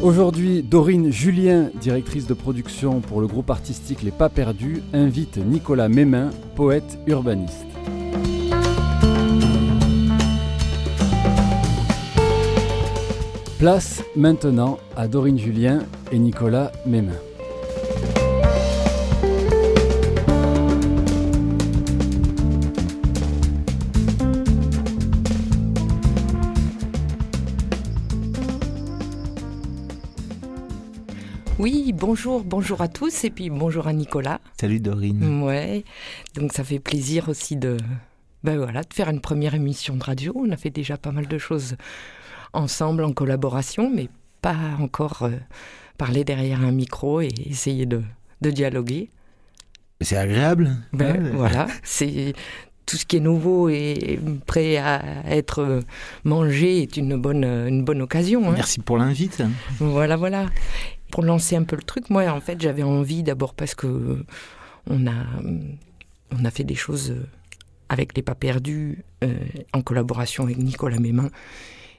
Aujourd'hui, Dorine Julien, directrice de production pour le groupe artistique Les Pas Perdus, invite Nicolas Mémin, poète urbaniste. Place maintenant à Dorine Julien et Nicolas Mémin. Bonjour, bonjour à tous et puis bonjour à Nicolas. Salut Dorine. Ouais, donc ça fait plaisir aussi de, ben voilà, de faire une première émission de radio. On a fait déjà pas mal de choses ensemble en collaboration, mais pas encore euh, parler derrière un micro et essayer de, de dialoguer. C'est agréable. Ben, Voilà, c'est tout ce qui est nouveau et prêt à être mangé est une bonne, une bonne occasion. Hein. Merci pour l'invite. Voilà, voilà. Pour lancer un peu le truc, moi, en fait, j'avais envie d'abord parce que on a, on a fait des choses avec les pas perdus euh, en collaboration avec Nicolas Mémin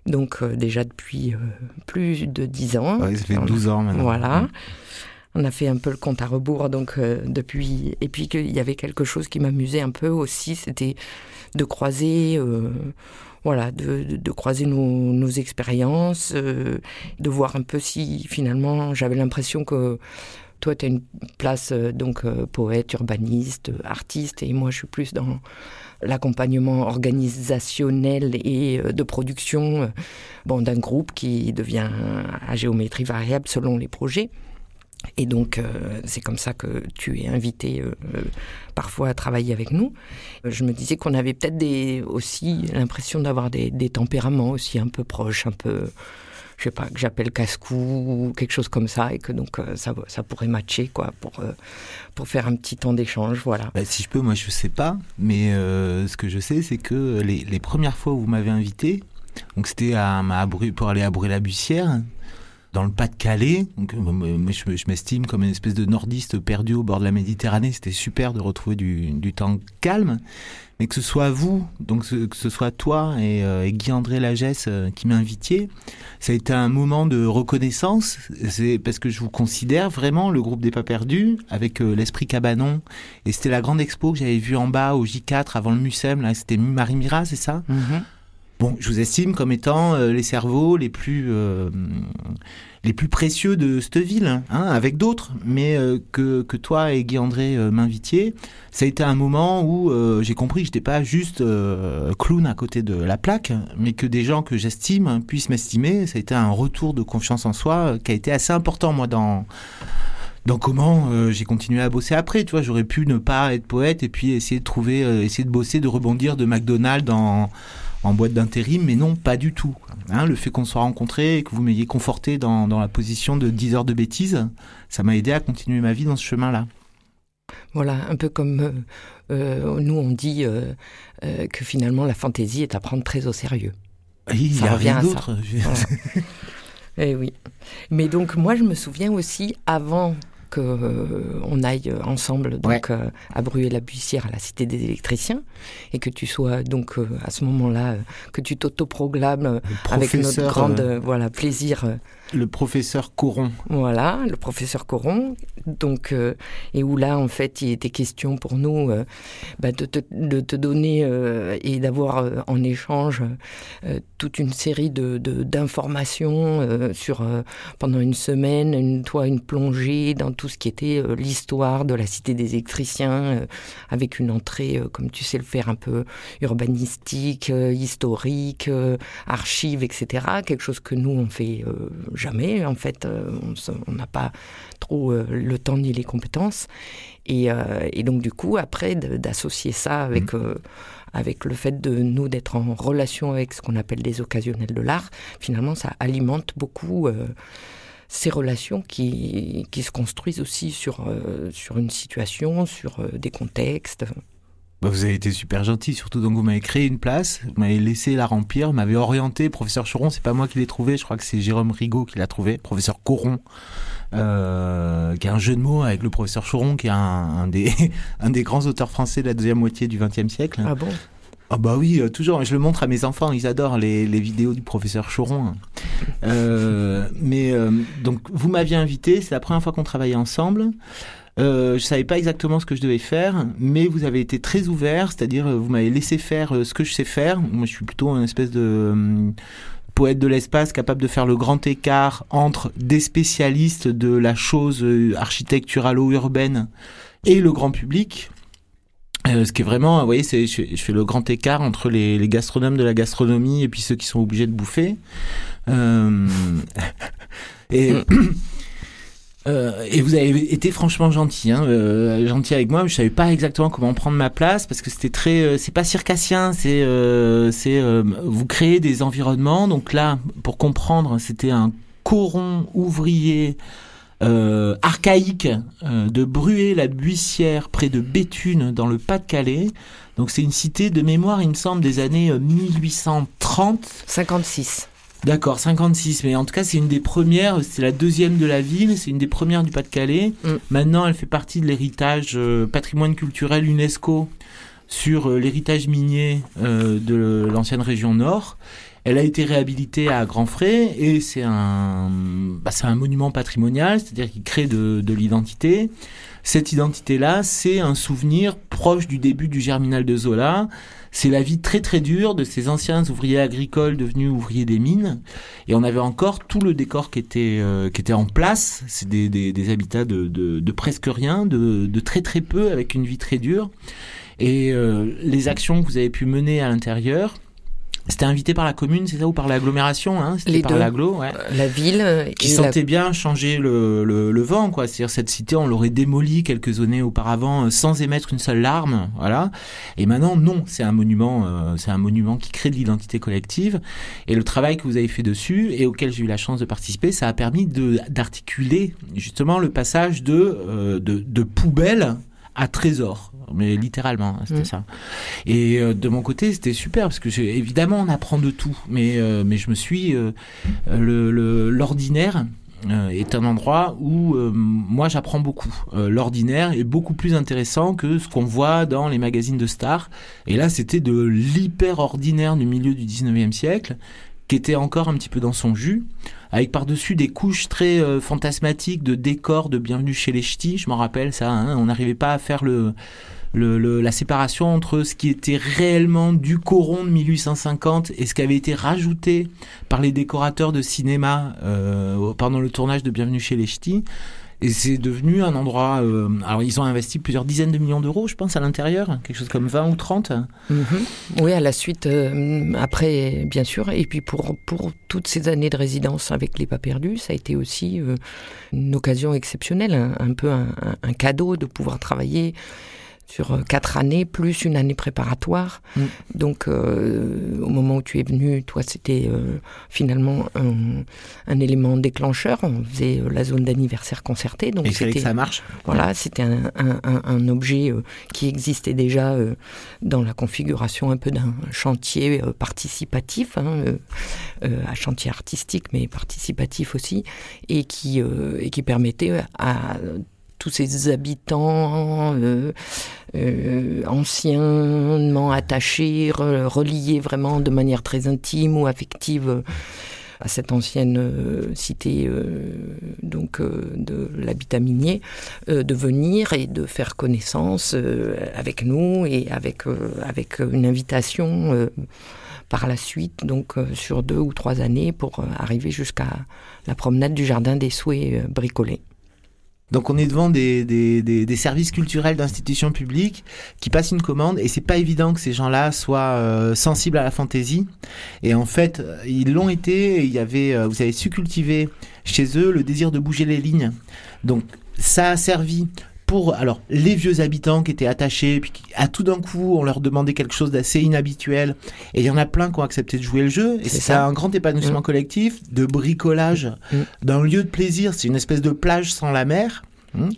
donc euh, déjà depuis euh, plus de 10 ans. ça fait 12 ans maintenant. Voilà. On a fait un peu le compte à rebours donc euh, depuis et puis qu'il y avait quelque chose qui m'amusait un peu aussi, c'était de croiser voilà, de, croiser nos, expériences, de voir un peu si finalement j'avais l'impression que toi tu as une place donc poète, urbaniste, artiste et moi je suis plus dans l'accompagnement organisationnel et euh, de production euh, bon, d'un groupe qui devient à géométrie variable selon les projets. Et donc, euh, c'est comme ça que tu es invité parfois à travailler avec nous. je me disais qu'on avait peut-être aussi l'impression d'avoir des, tempéraments aussi un peu proches, un peu je sais pas, que j'appelle casse-cou ou quelque chose comme ça, et que donc euh, ça, pourrait matcher, quoi, pour, euh, pour faire un petit temps d'échange, voilà. Bah, si je peux, moi je sais pas, mais euh, ce que je sais, c'est que les, premières fois où vous m'avez invité, donc c'était pour aller à Bruy-la-Bussière, dans le Pas-de-Calais. Donc, je, m'estime comme une espèce de nordiste perdu au bord de la Méditerranée. C'était super de retrouver du, du temps calme mais que ce soit vous, donc que ce soit toi et, euh, et Guy-André Lagesse euh, qui m'invitiez, ça a été un moment de reconnaissance. C'est parce que je vous considère vraiment le groupe des pas perdus avec euh, l'esprit cabanon. Et c'était la grande expo que j'avais vue en bas au J4 avant le Mucem. Là, c'était Marie Mira, c'est ça? Mm-hmm. Bon, je vous estime comme étant les cerveaux les plus les plus précieux de cette ville, hein, avec d'autres, mais euh, que, que, toi et Guy-André euh, m'invitiez, ça a été un moment où euh, j'ai compris que j'étais pas juste clown à côté de la plaque, mais que des gens que j'estime puissent m'estimer. Ça a été un retour de confiance en soi qui a été assez important, moi, dans dans comment j'ai continué à bosser après. Tu vois, j'aurais pu ne pas être poète et puis essayer de trouver, essayer de bosser, de rebondir de McDonald's dans en boîte d'intérim, mais non, pas du tout. Hein, le fait qu'on soit rencontrés et que vous m'ayez conforté dans, dans, la position de 10 heures de bêtises, ça m'a aidé à continuer ma vie dans ce chemin-là. Voilà, un peu comme euh, euh nous on dit euh, euh, que finalement la fantaisie est à prendre très au sérieux. Il n'y a rien d'autre. Eh oui. Mais donc moi je me souviens aussi avant qu'on euh, aille ensemble donc euh, à bruer la buissière à la Cité des électriciens et que tu sois donc euh, à ce moment-là que tu t'autoproclames avec notre grande voilà plaisir le professeur Coron. Voilà, le professeur Coron. Donc, euh, et où là, en fait, il était question pour nous euh, bah, de, te, donner euh, et d'avoir en échange toute une série de d'informations sur pendant une semaine, une, toi, une plongée dans tout ce qui était l'histoire de la cité des électriciens, avec une entrée, comme tu sais le faire, un peu urbanistique, historique, archive, etc. Quelque chose que nous on fait jamais. En fait, euh, on n'a pas trop euh, le temps ni les compétences. Et, euh, donc, du coup, après, d'associer ça avec, mmh. avec le fait de nous d'être en relation avec ce qu'on appelle des occasionnels de l'art, finalement, ça alimente beaucoup ces relations qui, qui se construisent aussi sur, sur une situation, sur des contextes. Bah, vous avez été super gentil, surtout donc vous m'avez créé une place, vous m'avez laissé la remplir, vous m'avez orienté. Professeur Choron, c'est pas moi qui l'ai trouvé, je crois que c'est Jérôme Rigaud qui l'a trouvé. Professeur Coron, euh, qui a un jeu de mots avec le professeur Choron, qui est un, des, un des grands auteurs français de la deuxième moitié du XXe siècle. Ah bon? Ah bah oui, euh, toujours. Je le montre à mes enfants, ils adorent les, les vidéos du professeur Choron. Euh, mais euh, donc vous m'aviez invité, c'est la première fois qu'on travaillait ensemble. Euh, je savais pas exactement ce que je devais faire, mais vous avez été très ouvert, c'est-à-dire euh, vous m'avez laissé faire euh, ce que je sais faire. Moi, je suis plutôt une espèce de euh, poète de l'espace capable de faire le grand écart entre des spécialistes de la chose architecturalo-urbaine et le grand public. Euh, ce qui est vraiment, vous voyez, c'est, je, je, fais le grand écart entre les, les, gastronomes de la gastronomie et puis ceux qui sont obligés de bouffer. Euh, et Euh, et vous avez été franchement gentil, hein, euh, gentil avec moi. Je savais pas exactement comment prendre ma place parce que c'était très, euh, c'est pas circassien, c'est, euh, c'est, euh, vous créez des environnements. Donc là, pour comprendre, c'était un coron ouvrier archaïque de Bruay-la-Buissière près de Béthune dans le Pas-de-Calais. Donc c'est une cité de mémoire, il me semble, des années 1830. 56. D'accord, 56. Mais en tout cas, c'est une des premières. C'est la deuxième de la ville. C'est une des premières du Pas-de-Calais. Mm. Maintenant, elle fait partie de l'héritage euh, patrimoine culturel UNESCO sur euh, l'héritage minier euh, de l'ancienne région Nord. Elle a été réhabilitée à grands frais et c'est un, bah, c'est un monument patrimonial, c'est-à-dire qu'il crée de, de l'identité. Cette identité-là, c'est un souvenir proche du début du Germinal de Zola c'est la vie très très dure de ces anciens ouvriers agricoles devenus ouvriers des mines. Et on avait encore tout le décor qui était, euh, qui était en place. C'est des, des, des, habitats de, de, de, presque rien, de, de très très peu, avec une vie très dure. Et euh, les actions que vous avez pu mener à l'intérieur, c'était invité par la commune, c'est ça, ou par l'agglomération hein Les par l'agglo, ouais. La ville. Qui sentait la... bien changer le, le, le vent, quoi. C'est-à-dire cette cité, on l'aurait démolie quelques années auparavant euh, sans émettre une seule larme, voilà. Et maintenant, non, c'est un monument, euh, c'est un monument qui crée de l'identité collective. Et le travail que vous avez fait dessus et auquel j'ai eu la chance de participer, ça a permis de d'articuler justement le passage de euh, de, de poubelle à trésor mais littéralement c'était mmh. ça et euh, de mon côté c'était super parce que évidemment on apprend de tout mais euh, mais je me suis euh, le l'ordinaire est un endroit où moi j'apprends beaucoup. L'ordinaire est beaucoup plus intéressant que ce qu'on voit dans les magazines de stars. Et là c'était de l'hyper ordinaire du milieu du 19e siècle qui était encore un petit peu dans son jus, avec par-dessus des couches très euh, fantasmatiques de décors de Bienvenue chez les Ch'tis, je m'en rappelle ça, hein, on n'arrivait pas à faire le, le, le, la séparation entre ce qui était réellement du coron de 1850 et ce qui avait été rajouté par les décorateurs de cinéma euh, pendant le tournage de Bienvenue chez les Ch'tis. Et c'est devenu un endroit. Euh, alors, ils ont investi plusieurs dizaines de millions d'euros, je pense, à l'intérieur, quelque chose comme 20 ou 30. Mm -hmm. Oui, à la suite, euh, après, bien sûr. Et puis, pour, pour toutes ces années de résidence avec Les Pas Perdus, ça a été aussi euh, une occasion exceptionnelle, un, peu un, cadeau de pouvoir travailler sur quatre années plus une année préparatoire. Mm. Donc, euh, au moment où tu es venu, toi, c'était euh, finalement un, un, élément déclencheur. On faisait euh, la zone d'anniversaire concertée. Donc, Et c'était ça marche. Voilà, c'était un, un, un, objet euh, qui existait déjà euh, dans la configuration un peu d'un chantier euh, participatif, hein, à chantier artistique, mais participatif aussi, et qui, et qui permettait à tous ces habitants euh, euh, anciennement attachés, re, reliés vraiment de manière très intime ou affective à cette ancienne euh, cité donc de l'habitat minier, de venir et de faire connaissance avec nous et avec avec une invitation par la suite, donc sur deux ou trois années, pour arriver jusqu'à la promenade du Jardin des Souhaits euh, bricolé. Donc on est devant des, des, des, des services culturels d'institutions publiques qui passent une commande et c'est pas évident que ces gens-là soient euh, sensibles à la fantaisie. Et en fait, ils l'ont été. Il y avait, euh, vous avez su cultiver chez eux le désir de bouger les lignes. Donc ça a servi pour alors les vieux habitants qui étaient attachés, puis qui, à tout d'un coup on leur demandait quelque chose d'assez inhabituel, et il y en a plein qui ont accepté de jouer le jeu, et c'est un grand épanouissement mm. collectif, de bricolage, mm. d'un lieu de plaisir, c'est une espèce de plage sans la mer. Hmm.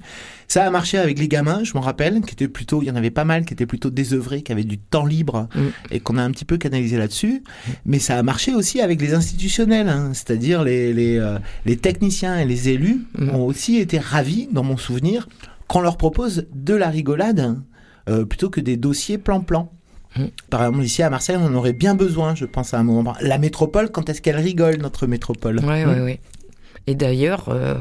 Ça a marché avec les gamins, je m'en rappelle, qui étaient plutôt, il y en avait pas mal qui étaient plutôt désœuvrés, qui avaient du temps libre mm. et qu'on a un petit peu canalisé là-dessus. Mais ça a marché aussi avec les institutionnels, hein. c'est-à-dire les, les, euh, les, techniciens et les élus mm. ont aussi été ravis, dans mon souvenir, qu'on leur propose de la rigolade euh, plutôt que des dossiers plan-plan. Mm. Par exemple, ici à Marseille, on en aurait bien besoin, je pense, à un moment. La métropole, quand est-ce qu'elle rigole, notre métropole Oui, oui, oui. Et d'ailleurs, euh,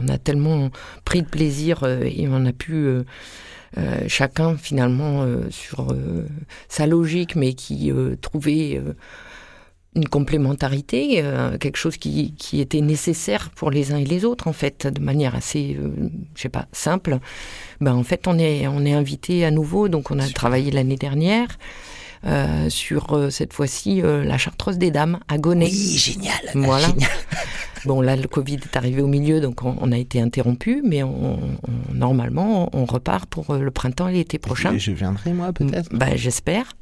on a tellement pris de plaisir euh, et on a pu euh, chacun finalement sur sa logique, mais qui trouvait une complémentarité, quelque chose qui, qui, était nécessaire pour les uns et les autres en fait, de manière assez, je sais pas, simple. Ben en fait, on est on est invité à nouveau, donc on a travaillé l'année dernière. sur cette fois-ci la Chartreuse des Dames à Gonnet. Oui, génial. Voilà. Génial. Bon, là, le Covid est arrivé au milieu, donc on, a été interrompu, mais on, normalement, on repart pour euh, le printemps et l'été prochain. Je, viendrai, moi, peut-être bah, J'espère.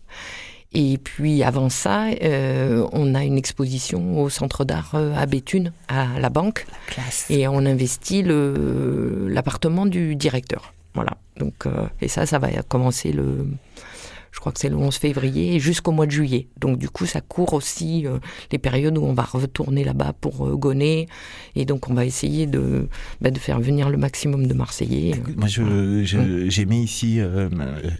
Et puis avant ça, euh, on a une exposition au Centre d'art euh, à Béthune, à la banque. classe. Et on investit l'appartement du directeur. Voilà. Donc, et ça, ça va commencer le je crois que c'est le 11 février, et jusqu'au mois de juillet. Donc du coup, ça court aussi euh, les périodes où on va retourner là-bas pour euh, gonner, et donc on va essayer de, bah, de faire venir le maximum de Marseillais. moi, je, j'ai mis ici, euh,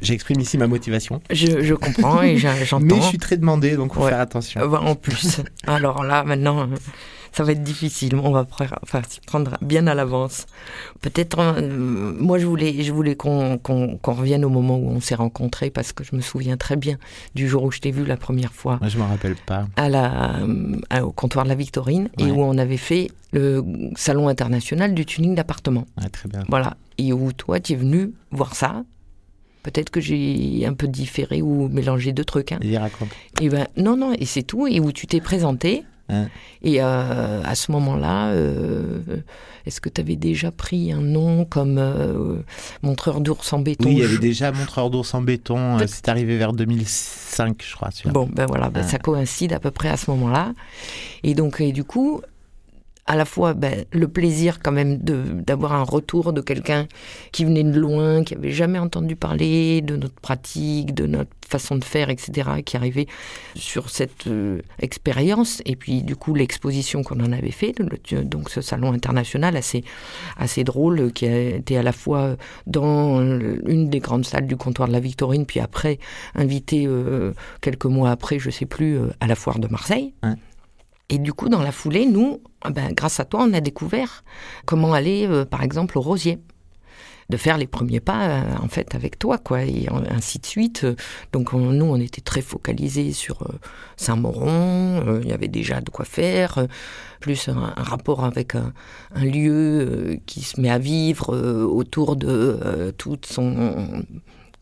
j'exprime ici ma motivation. Je, je comprends et j'entends. Mais je suis très demandé, donc faut faire attention. en plus, alors là, maintenant ça va être difficile. On va enfin, s'y prendre bien à l'avance. Peut-être, euh, moi, je voulais, je voulais qu'on revienne au moment où on s'est rencontrés parce que je me souviens très bien du jour où je t'ai vu la première fois. Moi, je me rappelle pas. À la, euh, au comptoir de la Victorine et où on avait fait le salon international du tuning d'appartement. très bien. Voilà. Et où toi, tu es venu voir ça. Peut-être que j'ai un peu différé ou mélangé deux trucs. Hein. Et raconte. Et ben non, non, et c'est tout. Et où tu t'es présenté Hein. Et euh, à ce moment-là, euh, est-ce que tu avais déjà pris un nom comme euh, montreur d'ours en béton? Oui, il y avait déjà montreur d'ours en béton. c'est arrivé vers 2005, je crois. Bon, ben voilà, ben, ça coïncide à peu près à ce moment-là. Et donc, et du coup, à la fois ben, le plaisir quand même d'avoir un retour de quelqu'un qui venait de loin, qui avait jamais entendu parler de notre pratique, de notre façon de faire, etc., qui arrivait sur cette euh, expérience. Et puis du coup l'exposition qu'on en avait fait, donc ce salon international assez assez drôle, qui a été à la fois dans une des grandes salles du comptoir de la Victorine, puis après invité euh, quelques mois après, je sais plus, euh, à la foire de Marseille. Et du coup, dans la foulée, nous, ah ben, grâce à toi, on a découvert comment aller, euh, par exemple, au Rosier. De faire les premiers pas euh, en fait avec toi quoi et ainsi de suite. Donc nous on était très focalisés sur euh, Saint-Moron il y avait déjà de quoi faire plus un, rapport avec un, un lieu qui se met à vivre autour de toute son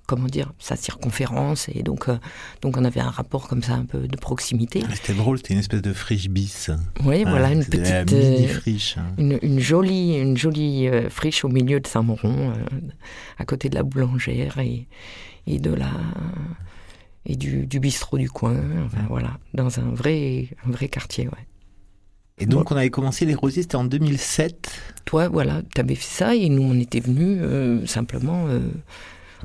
comment dire, sa circonférence. Et donc, euh, donc on avait un rapport comme ça, un peu de proximité. Ah, c'était drôle, c'était une espèce de friche bis. Oui, voilà, une petite. Mini euh, friche. Hein. Une, jolie, une jolie euh, friche au milieu de Saint-Moron, à côté de la boulangère et, et de la. Et du, du bistrot du coin, enfin, voilà, dans un vrai, un vrai quartier, ouais. Et donc, on avait commencé les rosiers, c'était en 2007. Toi, voilà, tu avais fait ça et nous, on était venus simplement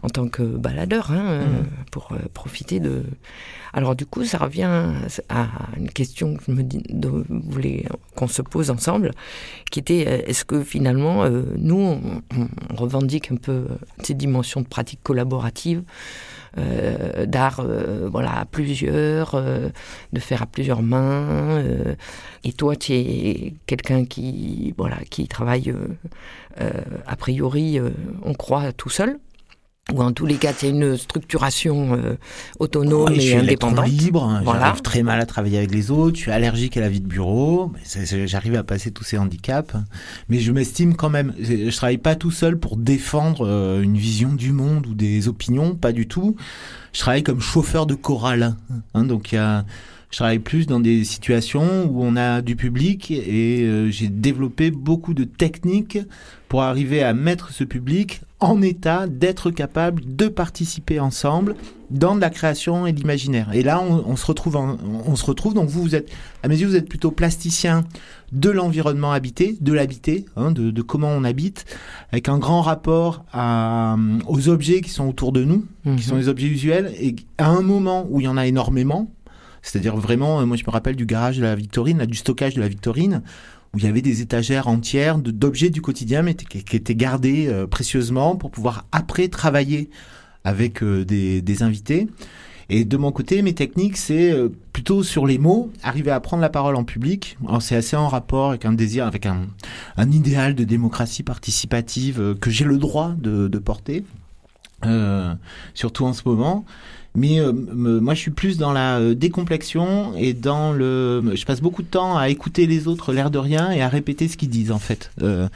en tant que baladeur, hein, mmh. pour euh, profiter de. Alors du coup, ça revient à une question que je me voulais qu'on se pose ensemble, qui était euh, est-ce que finalement, euh, nous, on, revendique un peu ces dimensions de pratique collaborative, d'art, voilà, à plusieurs, de faire à plusieurs mains. et toi, tu es quelqu'un qui, voilà, qui travaille a priori, on croit tout seul ou en tous les cas, a une structuration euh, autonome et, et indépendante. libre, hein. j'arrive très mal à travailler avec les autres, je suis allergique à la vie de bureau, j'arrive à passer tous ces handicaps, mais je m'estime quand même, je travaille pas tout seul pour défendre euh, une vision du monde ou des opinions, pas du tout. Je travaille comme chauffeur de chorale, hein, donc il y a Je travaille plus dans des situations où on a du public et euh, j'ai développé beaucoup de techniques pour arriver à mettre ce public en état d'être capable de participer ensemble dans de la création et l'imaginaire. Et là, on, se retrouve, on se retrouve. Donc vous, vous êtes, à mes yeux, vous êtes plutôt plasticien de l'environnement habité, de l'habité, hein, de, comment on habite, avec un grand rapport à, aux objets qui sont autour de nous, qui mhm. sont les objets usuels, et à un moment où il y en a énormément, c'est-à-dire vraiment, euh, moi je me rappelle du garage de la Victorine, du stockage de la Victorine, où il y avait des étagères entières d'objets du quotidien mais qui, étaient gardés euh, précieusement pour pouvoir après travailler avec euh, des, invités. Et de mon côté, mes techniques, c'est plutôt sur les mots, arriver à prendre la parole en public. C'est assez en rapport avec un désir, avec un, un idéal de démocratie participative que j'ai le droit de, de porter, euh, surtout en ce moment. Mais euh, moi, je suis plus dans la euh, décomplexion et dans le. Je passe beaucoup de temps à écouter les autres, l'air de rien, et à répéter ce qu'ils disent en fait, euh,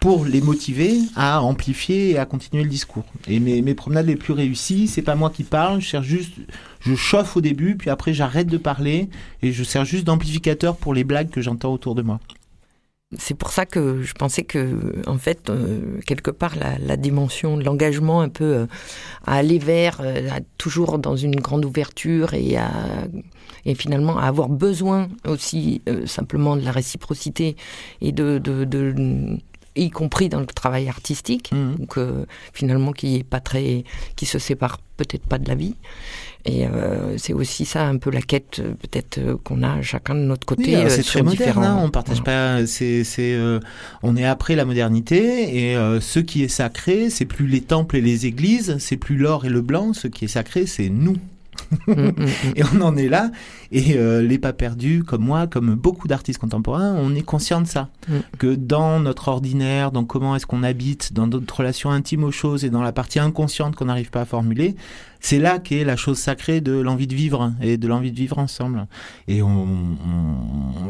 pour les motiver à amplifier et à continuer le discours. Et mes, mes promenades les plus réussies, c'est pas moi qui parle, je cherche juste, je chauffe au début, puis après j'arrête de parler et je sers juste d'amplificateur pour les blagues que j'entends autour de moi c'est pour ça que je pensais que, en fait, euh, quelque part, la, dimension de l'engagement, un peu euh, à aller vers, euh, toujours dans une grande ouverture et à, et finalement à avoir besoin aussi simplement de la réciprocité et de, de, y compris dans le travail artistique, mmh. donc finalement qui est pas très, qui se sépare peut-être pas de la vie. Et euh, c'est aussi ça un peu la quête euh, peut-être euh, qu'on a chacun de notre côté. Oui, c'est très moderne. Hein, on partage pas. C'est c'est on est après la modernité et ce qui est sacré, c'est plus les temples et les églises, c'est plus l'or et le blanc. Ce qui est sacré, c'est nous. Mm, mm, mm. et on en est là. Et les pas perdus, comme moi, comme beaucoup d'artistes contemporains, on est conscient de ça. Que dans notre ordinaire, dans comment est-ce qu'on habite, dans notre relation intime aux choses et dans la partie inconsciente qu'on n'arrive pas à formuler, c'est là qu'est la chose sacrée de l'envie de vivre et de l'envie de vivre ensemble. Et on,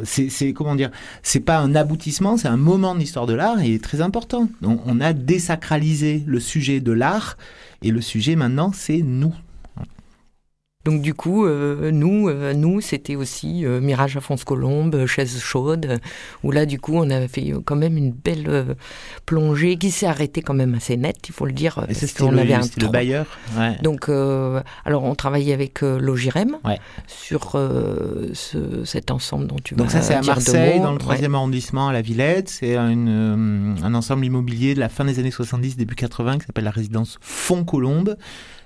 c'est comment dire, c'est pas un aboutissement, c'est un moment de l'histoire de l'art et très important. on a désacralisé le sujet de l'art et le sujet maintenant c'est nous. Donc du coup, euh, nous, euh, nous, c'était aussi euh, Mirage à France Colombe, Chaise chaude, où là, du coup, on avait fait quand même une belle plongée qui s'est arrêtée quand même assez nette, il faut le dire. Et c'est le, avait un le bailleur. Ouais. Donc, alors, on travaillait avec Logirem ouais. sur ce, cet ensemble dont tu Donc ça, c'est à Marseille, dans le 3e arrondissement, à la Villette. C'est un ensemble immobilier de la fin des années 70, début 80, qui s'appelle la résidence Font Colombe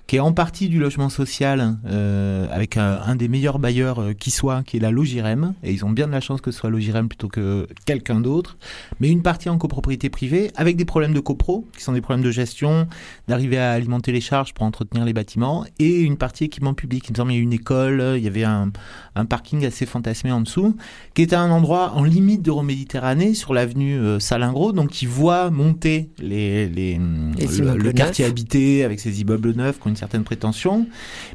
qui est en partie du logement social, euh, avec un, des meilleurs bailleurs euh, qui soit, qui est la Logirem, et ils ont bien de la chance que ce soit Logirem plutôt que quelqu'un d'autre, mais une partie en copropriété privée, avec des problèmes de copro, qui sont des problèmes de gestion, d'arriver à alimenter les charges pour entretenir les bâtiments, et une partie équipement public. Il me semble qu'il y a une école, il y avait un, un parking assez fantasmé en dessous, qui était un endroit en limite d'Euroméditerranée, sur l'avenue euh, Salingro, donc qui voit monter les, les, le, quartier habité avec ses immeubles neufs qui ont une certaine prétention,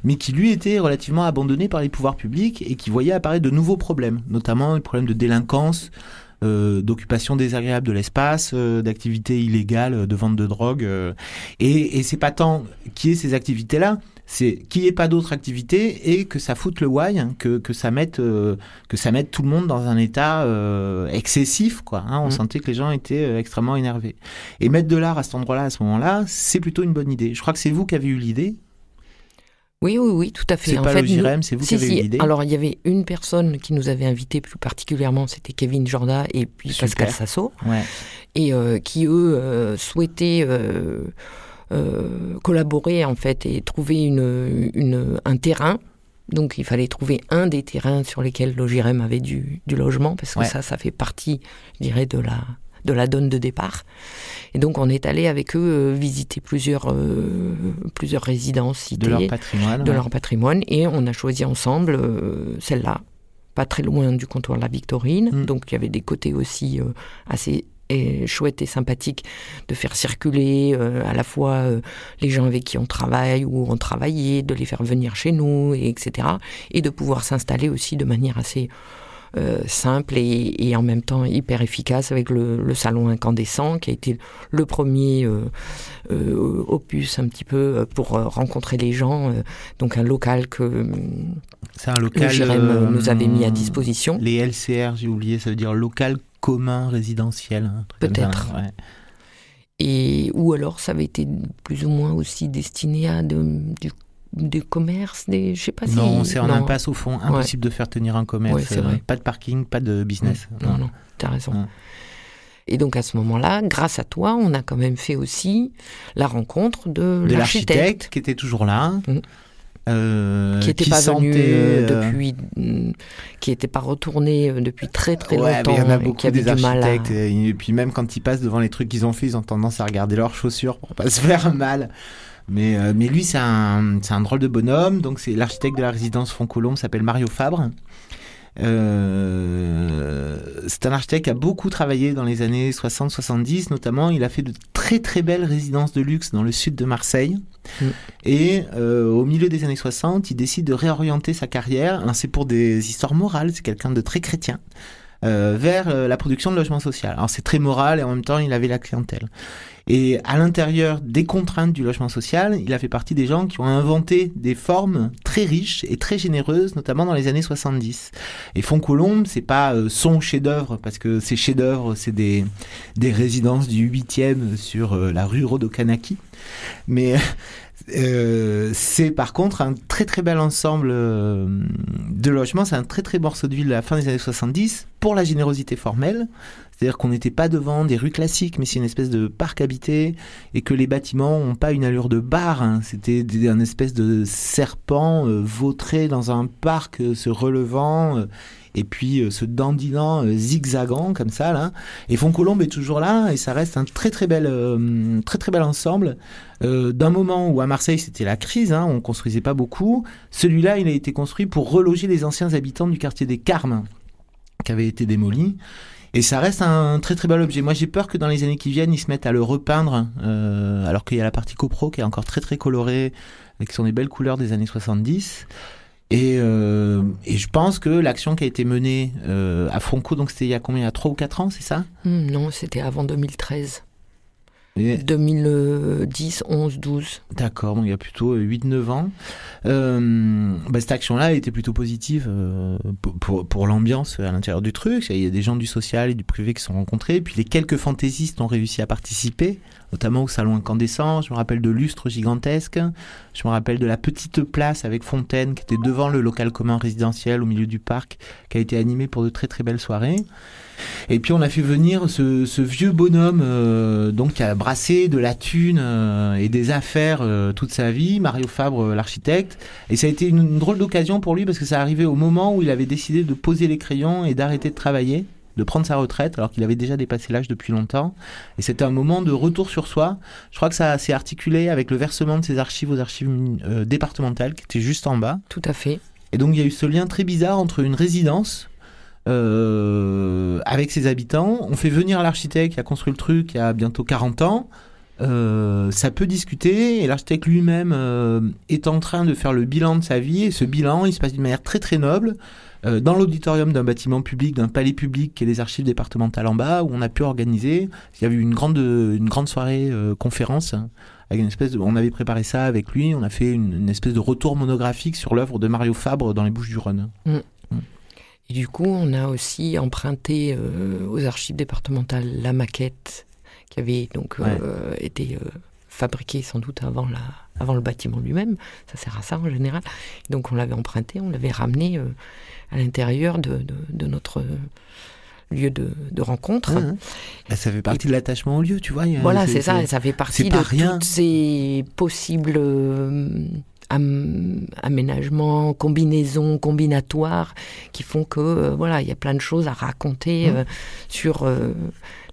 mais qui lui était relativement abandonné par les pouvoirs publics et qui voyait apparaître de nouveaux problèmes, notamment les problèmes de délinquance, euh, d'occupation désagréable de l'espace, euh, d'activités illégales, de vente de drogue. Euh, et, et c'est pas tant qui est ces activités-là, c'est qu'il n'y ait pas d'autres activités et que ça foute le why, hein, que, que, ça mette, euh, que ça mette tout le monde dans un état euh, excessif. Quoi, hein. On mm. sentait que les gens étaient euh, extrêmement énervés. Et mettre de l'art à cet endroit-là, à ce moment-là, c'est plutôt une bonne idée. Je crois que c'est vous qui avez eu l'idée. Oui, oui, oui, tout à fait. C'est pas fait, le c'est vous qui avez eu l'idée. Alors, il y avait une personne qui nous avait invités plus particulièrement, c'était Kevin Jorda et puis Pascal Sasso, ouais. et qui, eux, souhaitaient collaborer en fait et trouver une, une, un terrain. Donc il fallait trouver un des terrains sur lesquels l'OGRM avait du, du, logement, parce que ça, ça fait partie, je dirais, de la, de la donne de départ. Et donc on est allé avec eux euh, visiter plusieurs, euh, plusieurs résidences de leur patrimoine. De leur patrimoine. Et on a choisi ensemble celle-là, pas très loin du comptoir La Victorine. Mm. Donc il y avait des côtés aussi assez chouette et sympathique de faire circuler euh, à la fois euh, les gens avec qui on travaille ou on travaillait, de les faire venir chez nous, et etc. Et de pouvoir s'installer aussi de manière assez simple et, en même temps hyper efficace avec le, salon incandescent qui a été le premier opus un petit peu pour rencontrer les gens. donc un local que c'est un local nous avait mis à disposition. Les LCR, j'ai oublié, ça veut dire local commun résidentiel. Hein, Peut-être. Et ou alors ça avait été plus ou moins aussi destiné à de, du des commerces, des, je sais pas si... Non, c'est en impasse au fond, impossible de faire tenir un commerce. Euh, pas de parking, pas de business. Non, non, tu as raison. Et donc à ce moment-là, grâce à toi, on a quand même fait aussi la rencontre de, de l'architecte qui était toujours là. Mmh. Euh, qui n'était pas venu euh, depuis, mm, qui n'était pas retourné depuis très très longtemps. Il y en a beaucoup des architectes et puis même quand ils passent devant les trucs qu'ils ont fait, ils ont tendance à regarder leurs chaussures pour pas se faire mal. Mais, euh, mais lui, c'est un, un drôle de bonhomme. Donc, c'est l'architecte de la résidence Foncolombe, s'appelle Mario Fabre. Euh, c'est un architecte qui a beaucoup travaillé dans les années 60-70, notamment il a fait de très très belles résidences de luxe dans le sud de Marseille. Mm. Et euh, au milieu des années 60, il décide de réorienter sa carrière. C'est pour des histoires morales, c'est quelqu'un de très chrétien. Euh, vers euh, la production de logement social. Alors c'est très moral et en même temps il avait la clientèle. Et à l'intérieur des contraintes du logement social, il a fait partie des gens qui ont inventé des formes très riches et très généreuses, notamment dans les années 70. Et Foncolombe, c'est pas euh, son chef-d'œuvre, parce que ces chefs-d'œuvre, c'est des, des résidences du 8e sur la rue Rodokanaki. Mais euh, c'est par contre un très très bel ensemble euh, de logements. C'est un très très morceau de ville à la fin des années 70 pour la générosité formelle. C'est-à-dire qu'on n'était pas devant des rues classiques, mais c'est une espèce de parc habité et que les bâtiments n'ont pas une allure de bar. Hein. C'était un espèce de serpent euh, vautré dans un parc se relevant et puis ce dandinant zigzagant comme ça là. Et Foncolombe est toujours là et ça reste un très très bel très très bel ensemble euh, d'un moment où à Marseille c'était la crise, hein, on construisait pas beaucoup, celui-là il a été construit pour reloger les anciens habitants du quartier des Carmes qui avait été démoli. Et ça reste un très très bel objet. Moi j'ai peur que dans les années qui viennent ils se mettent à le repeindre, euh, alors qu'il y a la partie copro qui est encore très très colorée, et qui sont des belles couleurs des années 70. Et, euh, et, je pense que l'action qui a été menée à Fonco, donc c'était il y a combien Il y a 3 ou 4 ans, c'est ça? Hmm, Non, c'était avant 2013. 2010, 11, 12. D'accord, donc il y a plutôt 8-9 euh, ans. Euh, bah, cette action-là était plutôt positive euh, pour, pour, l'ambiance à l'intérieur du truc. Il y a des gens du social et du privé qui sont rencontrés. Puis les quelques fantaisistes ont réussi à participer, notamment au salon incandescent. Je me rappelle de lustres gigantesques. Je me rappelle de la petite place avec fontaine qui était devant le local commun résidentiel au milieu du parc, qui a été animé pour de très très belles soirées. Et puis on a fait venir ce, vieux bonhomme euh, donc qui a brassé de la thune euh, et des affaires euh, toute sa vie, Mario Fabre l'architecte. Et ça a été une, drôle d'occasion pour lui parce que ça arrivait au moment où il avait décidé de poser les crayons et d'arrêter de travailler de prendre sa retraite alors qu'il avait déjà dépassé l'âge depuis longtemps. Et c'était un moment de retour sur soi. Je crois que ça s'est articulé avec le versement de ses archives aux archives départementales qui étaient juste en bas. Tout à fait. Et donc il y a eu ce lien très bizarre entre une résidence euh, avec ses habitants. On fait venir l'architecte qui a construit le truc il y a bientôt 40 ans. Euh, ça peut discuter et l'architecte lui-même euh, est en train de faire le bilan de sa vie et ce bilan il se passe d'une manière très très noble dans l'auditorium d'un bâtiment public, d'un palais public qui est les archives départementales en bas où on a pu organiser, il y avait une grande, une grande soirée conférence une espèce on avait préparé ça avec lui, on a fait une, espèce de retour monographique sur l'œuvre de Mario Fabre dans les Bouches du Rhône. Mm. Et du coup, on a aussi emprunté euh, aux archives départementales la maquette qui avait donc euh, été euh, fabriquée sans doute avant, la, avant le bâtiment lui-même. Ça sert à ça en général. Donc on l'avait emprunté, on l'avait ramené à l'intérieur de, de, notre lieu de, de rencontre. Mmh, mmh. Ça fait partie de l'attachement au lieu, tu vois. Voilà, c'est ça, ça fait partie de rien. toutes ces possibles aménagements, combinaisons, combinatoires qui font que euh, voilà, il y a plein de choses à raconter mmh. euh, sur euh,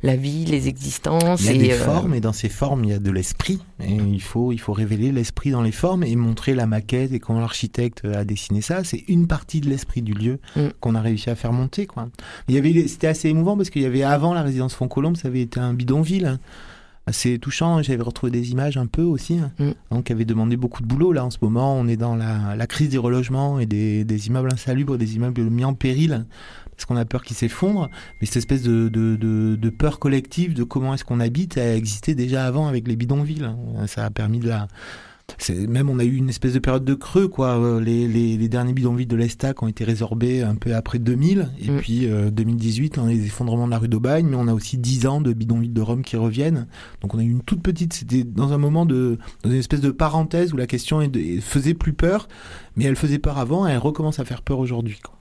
la vie, les existences. Il y a des formes et dans ces formes il y a de l'esprit. Et il faut il faut révéler l'esprit dans les formes et montrer la maquette et quand l'architecte a dessiné ça, c'est une partie de l'esprit du lieu mmh. qu'on a réussi à faire monter quoi. Il y avait c'était assez émouvant parce qu'il y avait avant la résidence Foncolombe, ça avait été un bidonville. Hein. Assez touchant. J'avais retrouvé des images un peu aussi, hein. Mm. donc qui avaient demandé beaucoup de boulot. Là, en ce moment, on est dans la, la crise des relogements et des, des immeubles insalubres, des immeubles mis en péril parce qu'on a peur qu'ils s'effondrent. Mais cette espèce de, de, de, de peur collective de comment est-ce qu'on habite a existé déjà avant avec les bidonvilles. hein. Ça a permis de la même on a eu une espèce de période de creux quoi. Euh, Les, les, les derniers bidonvilles de l'Estac ont été résorbés un peu après 2000 et Mm. puis euh, 2018 on a les effondrements de la rue d'Aubagne, mais on a aussi 10 ans de bidonvilles de Rome qui reviennent. Donc on a eu une toute petite, c'était dans un moment de dans une espèce de parenthèse où la question est de- faisait plus peur, mais elle faisait peur avant et elle recommence à faire peur aujourd'hui. quoi.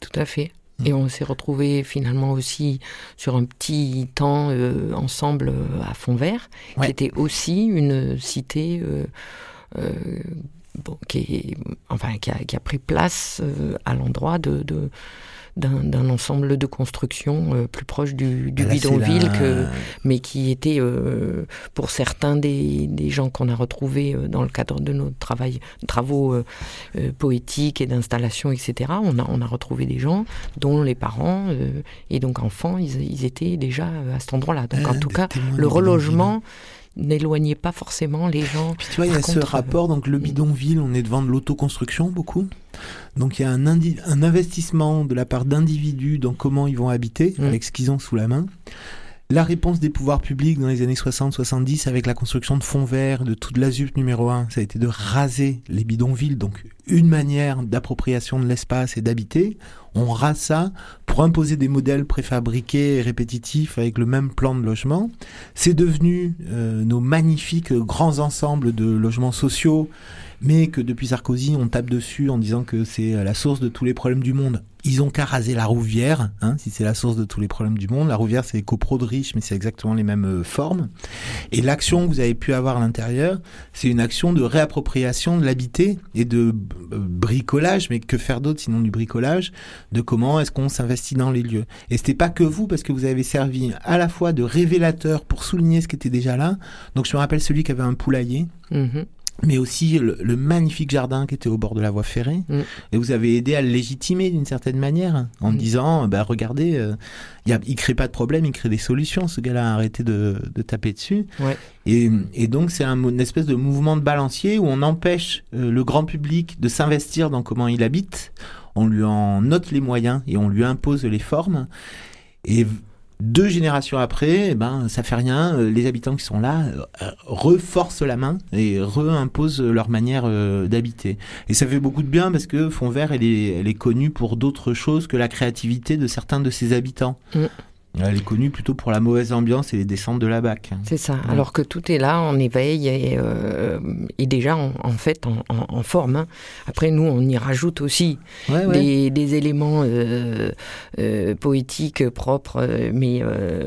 Tout à fait. Et on s'est retrouvés finalement aussi sur un petit temps euh, ensemble euh, à Fond-Vert, Ouais. qui était aussi une cité euh, euh, bon, qui, est, enfin, qui, a, qui a pris place euh, à l'endroit de, de- d'un, ensemble de constructions euh, plus proche du, du Là, c'est bidonville, la- que, mais qui était euh, pour certains des, des gens qu'on a retrouvés euh, dans le cadre de nos travail, travaux euh, poétiques et d'installation, etc. On a, on a retrouvé des gens dont les parents et donc enfants, ils, ils étaient déjà à cet endroit-là. Donc Ah, en tout cas, le relogement n'éloignait pas forcément les gens. Puis tu vois, il y a ce euh, rapport, donc le bidonville, on est devant de l'autoconstruction beaucoup. Donc il y a un, indi- un investissement de la part d'individus dans comment ils vont habiter, Mm. avec ce qu'ils ont sous la main. La réponse des pouvoirs publics dans les années 60-70 avec la construction de fonds verts, de toute l'ASUP numéro 1, ça a été de raser les bidonvilles, donc une manière d'appropriation de l'espace et d'habiter. On rase ça pour imposer des modèles préfabriqués et répétitifs avec le même plan de logement. C'est devenu euh, nos magnifiques grands ensembles de logements sociaux, mais que depuis Sarkozy, on tape dessus en disant que c'est la source de tous les problèmes du monde. Ils ont qu'à raser la Rouvière, hein, si c'est la source de tous les problèmes du monde. La Rouvière, c'est les copros de riches, mais c'est exactement les mêmes euh, formes. Et l'action que vous avez pu avoir à l'intérieur, c'est une action de réappropriation de l'habité et de b- bricolage, mais que faire d'autre sinon du bricolage, de comment est-ce qu'on s'investit dans les lieux? Et c'était pas que vous, parce que vous avez servi à la fois de révélateur pour souligner ce qui était déjà là. Donc je me rappelle celui qui avait un poulailler, Mhm. Mais aussi le, le magnifique jardin qui était au bord de la voie ferrée. Mm. Et vous avez aidé à le légitimer d'une certaine manière, en Mm. disant, bah regardez, euh, il y a- il crée pas de problème, il crée des solutions. Ce gars-là a arrêté de, de taper dessus. Ouais. Et, et donc c'est un, une espèce de mouvement de balancier où on empêche euh, le grand public de s'investir dans comment il habite. On lui en note les moyens et on lui impose les formes. Et deux générations après, eh ben ça fait rien. euh, Les habitants qui sont là euh, reforcent la main et reimposent leur manière euh, d'habiter. Et ça fait beaucoup de bien parce que Fond Vert, elle est, elle est connue pour d'autres choses que la créativité de certains de ses habitants. Mm. Elle est connue plutôt pour la mauvaise ambiance et les descentes de la BAC. C'est ça. Alors que tout est là en éveil et, euh, et déjà en, en fait en, en- en forme. hein. Après, nous, on y rajoute aussi Ouais, des, des éléments euh, euh, poétiques propres, mais,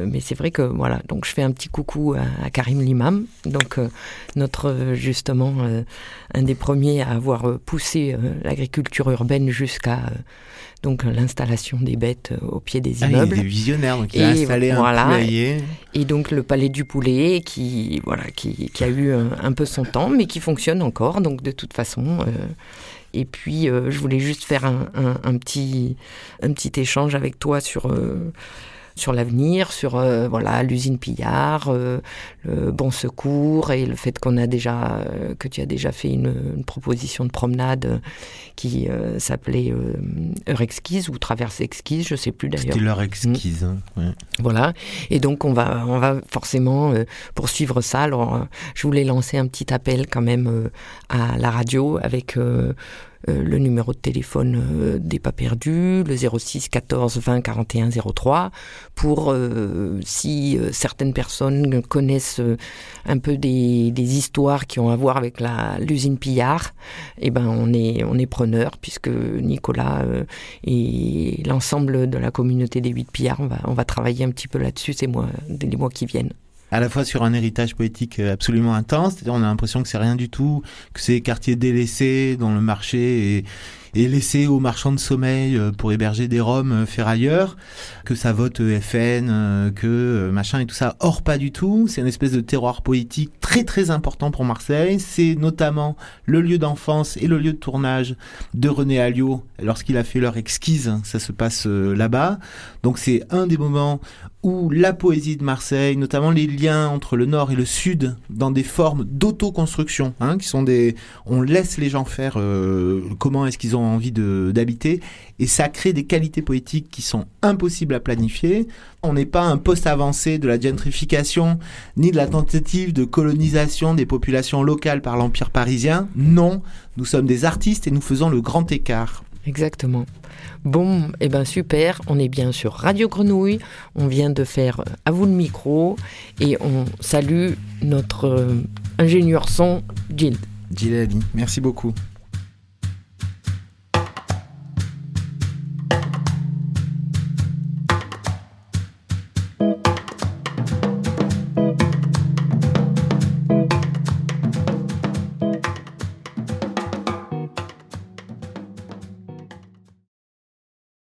mais c'est vrai que voilà. Donc, je fais un petit coucou à, à Karim Limam, donc notre justement un des premiers à avoir poussé l'agriculture urbaine jusqu'à donc l'installation des bêtes euh, au pied des Ah, il immeubles. est visionnaire, donc il a Et installé voilà. un poulailler. Et donc le palais du poulet qui voilà qui, qui a eu un, un peu son temps mais qui fonctionne encore donc de toute façon euh, et puis euh, je voulais juste faire un, un- un petit un petit échange avec toi sur euh, sur l'avenir, sur euh, voilà l'usine Pillard, euh, le Bon Secours et le fait qu'on a déjà euh, que tu as déjà fait une, une proposition de promenade euh, qui euh, s'appelait euh, Heure exquise ou Traverse exquise, je sais plus d'ailleurs. C'était leur exquise. hein, ouais. Voilà. Et donc on va, on va forcément euh, poursuivre ça. Alors je voulais lancer un petit appel quand même euh, à la radio avec le numéro de téléphone euh, des pas perdus, le 06 14 20 41 03, pour euh, si euh, certaines personnes connaissent euh, un peu des, des histoires qui ont à voir avec la l'usine Pillard, eh ben on est on est preneur puisque Nicolas euh, et l'ensemble de la communauté des huit pillards, on va, on va travailler un petit peu là-dessus ces mois, les mois qui viennent. À la fois sur un héritage poétique euh, absolument intense, c'est-à-dire on a l'impression que c'est rien du tout, que c'est quartiers délaissés dont le marché est, et laissé aux marchands de sommeil euh, pour héberger des roms euh, ferrailleurs, que ça vote FN, que machin et tout ça. Or, pas du tout. C'est une espèce de terroir poétique très très important pour Marseille. C'est notamment le lieu d'enfance et le lieu de tournage de René Alliot lorsqu'il a fait leur exquise. Ça se passe là-bas. Donc c'est un des moments où la poésie de Marseille, notamment les liens entre le nord et le sud, dans des formes d'autoconstruction, hein, qui sont des, on laisse les gens faire euh, comment est-ce qu'ils ont envie d'habiter, et ça crée des qualités poétiques qui sont impossibles à planifier. On n'est pas un poste avancé de la gentrification, ni de la tentative de colonisation des populations locales par l'empire parisien. Non, nous sommes des artistes et nous faisons le grand écart. Exactement. Bon, et eh ben super, on est bien sur Radio Grenouille, on vient de faire euh, à vous le micro et on salue notre euh, ingénieur son, Gilles. Gilles Ali, merci beaucoup.